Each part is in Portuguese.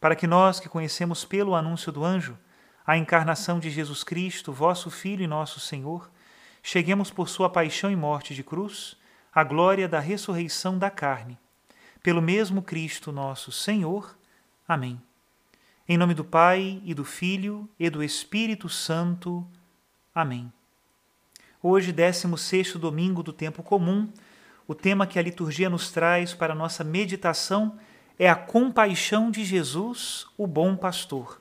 para que nós que conhecemos pelo anúncio do anjo a encarnação de Jesus Cristo, vosso Filho e nosso Senhor, cheguemos por sua paixão e morte de cruz à glória da ressurreição da carne. Pelo mesmo Cristo nosso Senhor. Amém. Em nome do Pai e do Filho e do Espírito Santo. Amém. Hoje, 16 domingo do tempo comum, o tema que a liturgia nos traz para a nossa meditação é a compaixão de Jesus, o bom pastor.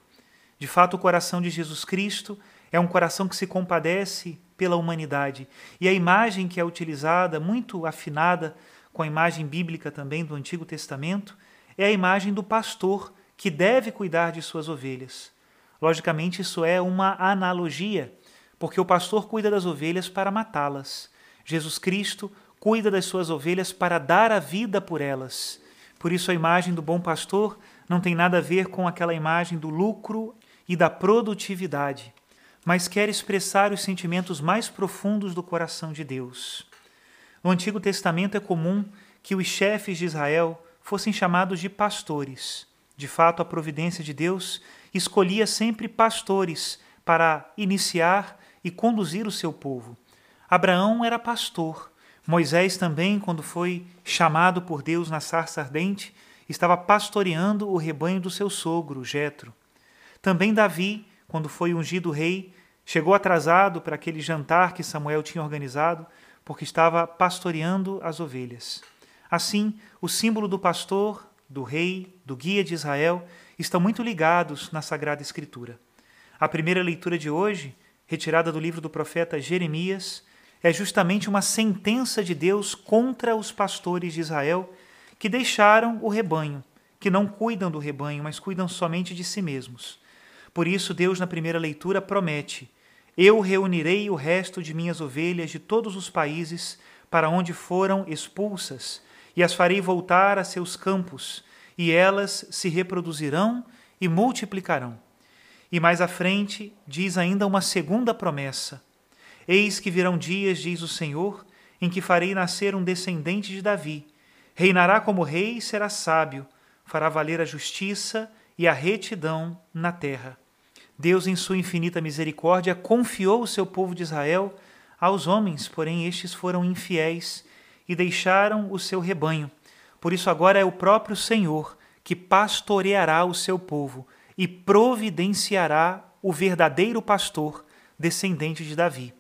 De fato, o coração de Jesus Cristo é um coração que se compadece pela humanidade. E a imagem que é utilizada, muito afinada com a imagem bíblica também do Antigo Testamento, é a imagem do pastor que deve cuidar de suas ovelhas. Logicamente, isso é uma analogia, porque o pastor cuida das ovelhas para matá-las. Jesus Cristo cuida das suas ovelhas para dar a vida por elas. Por isso, a imagem do bom pastor não tem nada a ver com aquela imagem do lucro e da produtividade, mas quer expressar os sentimentos mais profundos do coração de Deus. No Antigo Testamento é comum que os chefes de Israel fossem chamados de pastores. De fato, a providência de Deus escolhia sempre pastores para iniciar e conduzir o seu povo. Abraão era pastor, Moisés também, quando foi chamado por Deus na sarça ardente, estava pastoreando o rebanho do seu sogro, Jetro. Também Davi, quando foi ungido rei, chegou atrasado para aquele jantar que Samuel tinha organizado, porque estava pastoreando as ovelhas. Assim, o símbolo do pastor, do rei, do guia de Israel estão muito ligados na Sagrada Escritura. A primeira leitura de hoje, retirada do livro do profeta Jeremias, é justamente uma sentença de Deus contra os pastores de Israel que deixaram o rebanho, que não cuidam do rebanho, mas cuidam somente de si mesmos. Por isso, Deus, na primeira leitura, promete: Eu reunirei o resto de minhas ovelhas de todos os países para onde foram expulsas, e as farei voltar a seus campos, e elas se reproduzirão e multiplicarão. E mais à frente, diz ainda uma segunda promessa Eis que virão dias, diz o Senhor, em que farei nascer um descendente de Davi. Reinará como rei e será sábio, fará valer a justiça e a retidão na terra. Deus, em sua infinita misericórdia, confiou o seu povo de Israel aos homens, porém estes foram infiéis e deixaram o seu rebanho. Por isso, agora é o próprio Senhor que pastoreará o seu povo e providenciará o verdadeiro pastor, descendente de Davi.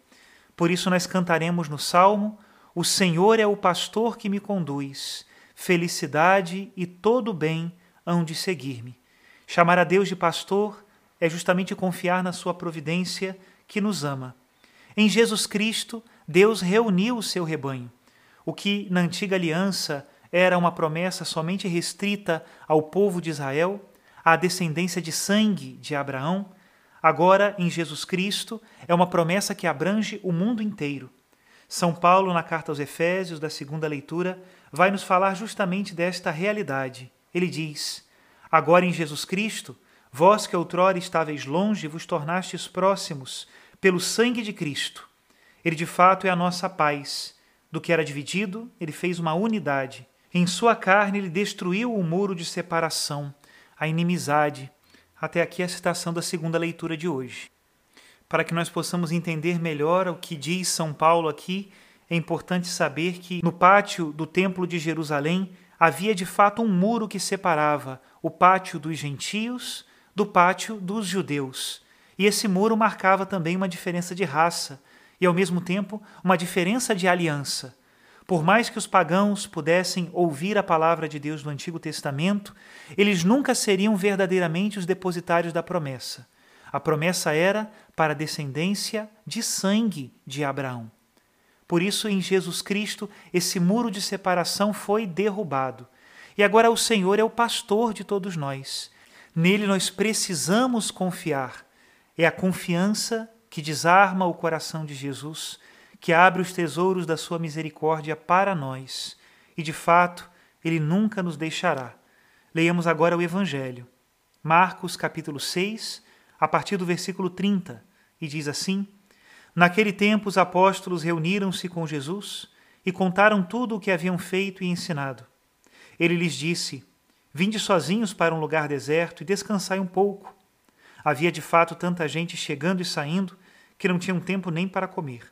Por isso nós cantaremos no salmo: O Senhor é o pastor que me conduz, felicidade e todo bem hão de seguir-me. Chamar a Deus de pastor é justamente confiar na sua providência que nos ama. Em Jesus Cristo, Deus reuniu o seu rebanho. O que na antiga aliança era uma promessa somente restrita ao povo de Israel, à descendência de sangue de Abraão, Agora, em Jesus Cristo, é uma promessa que abrange o mundo inteiro. São Paulo, na carta aos Efésios, da segunda leitura, vai nos falar justamente desta realidade. Ele diz: Agora em Jesus Cristo, vós que outrora estáveis longe, vos tornastes próximos pelo sangue de Cristo. Ele de fato é a nossa paz. Do que era dividido, ele fez uma unidade. Em sua carne, ele destruiu o muro de separação, a inimizade. Até aqui a citação da segunda leitura de hoje. Para que nós possamos entender melhor o que diz São Paulo aqui, é importante saber que no pátio do Templo de Jerusalém havia de fato um muro que separava o pátio dos gentios do pátio dos judeus. E esse muro marcava também uma diferença de raça e, ao mesmo tempo, uma diferença de aliança. Por mais que os pagãos pudessem ouvir a palavra de Deus do Antigo Testamento, eles nunca seriam verdadeiramente os depositários da promessa. A promessa era para a descendência de sangue de Abraão. Por isso, em Jesus Cristo, esse muro de separação foi derrubado. E agora o Senhor é o pastor de todos nós. Nele nós precisamos confiar. É a confiança que desarma o coração de Jesus, que abre os tesouros da sua misericórdia para nós. E de fato, ele nunca nos deixará. Leiamos agora o Evangelho. Marcos capítulo 6, a partir do versículo 30, e diz assim: Naquele tempo os apóstolos reuniram-se com Jesus e contaram tudo o que haviam feito e ensinado. Ele lhes disse: Vinde sozinhos para um lugar deserto e descansai um pouco. Havia de fato tanta gente chegando e saindo que não tinham tempo nem para comer.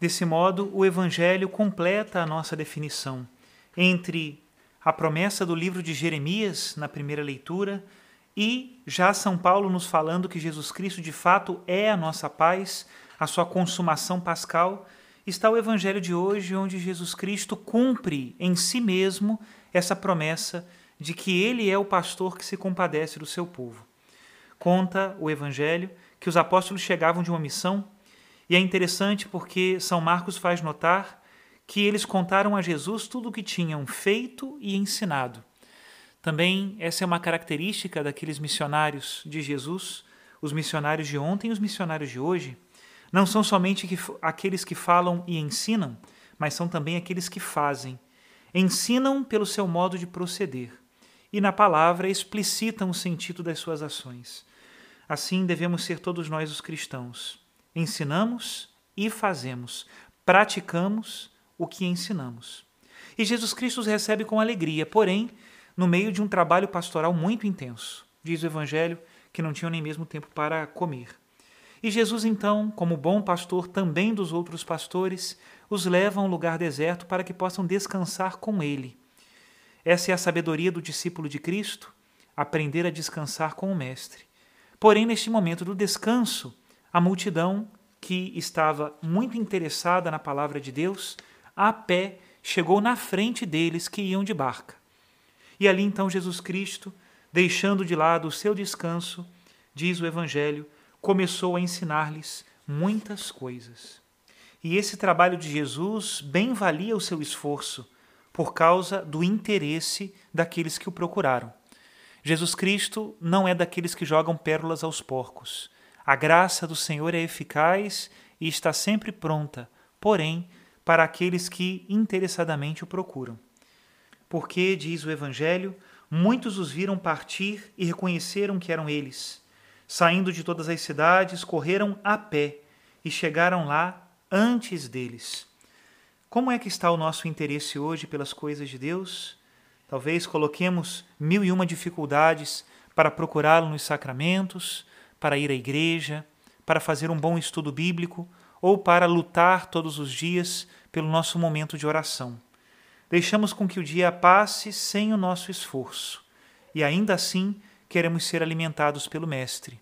Desse modo, o Evangelho completa a nossa definição entre a promessa do livro de Jeremias, na primeira leitura, e já São Paulo nos falando que Jesus Cristo de fato é a nossa paz, a sua consumação pascal, está o Evangelho de hoje, onde Jesus Cristo cumpre em si mesmo essa promessa de que ele é o pastor que se compadece do seu povo. Conta o Evangelho que os apóstolos chegavam de uma missão, e é interessante porque São Marcos faz notar que eles contaram a Jesus tudo o que tinham feito e ensinado. Também essa é uma característica daqueles missionários de Jesus, os missionários de ontem e os missionários de hoje. Não são somente aqueles que falam e ensinam, mas são também aqueles que fazem. Ensinam pelo seu modo de proceder e na palavra explicitam o sentido das suas ações. Assim devemos ser todos nós os cristãos. Ensinamos e fazemos, praticamos o que ensinamos. E Jesus Cristo os recebe com alegria, porém, no meio de um trabalho pastoral muito intenso. Diz o Evangelho que não tinham nem mesmo tempo para comer. E Jesus, então, como bom pastor também dos outros pastores, os leva a um lugar deserto para que possam descansar com ele. Essa é a sabedoria do discípulo de Cristo, aprender a descansar com o Mestre. Porém, neste momento do descanso, a multidão que estava muito interessada na palavra de Deus, a pé, chegou na frente deles que iam de barca. E ali então Jesus Cristo, deixando de lado o seu descanso, diz o Evangelho, começou a ensinar-lhes muitas coisas. E esse trabalho de Jesus bem valia o seu esforço por causa do interesse daqueles que o procuraram. Jesus Cristo não é daqueles que jogam pérolas aos porcos. A graça do Senhor é eficaz e está sempre pronta, porém, para aqueles que interessadamente o procuram. Porque, diz o Evangelho, muitos os viram partir e reconheceram que eram eles. Saindo de todas as cidades, correram a pé e chegaram lá antes deles. Como é que está o nosso interesse hoje pelas coisas de Deus? Talvez coloquemos mil e uma dificuldades para procurá-lo nos sacramentos, para ir à igreja, para fazer um bom estudo bíblico ou para lutar todos os dias pelo nosso momento de oração. Deixamos com que o dia passe sem o nosso esforço e ainda assim queremos ser alimentados pelo Mestre.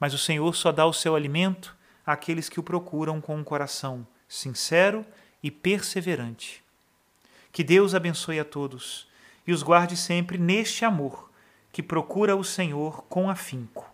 Mas o Senhor só dá o seu alimento àqueles que o procuram com um coração sincero e perseverante. Que Deus abençoe a todos e os guarde sempre neste amor que procura o Senhor com afinco.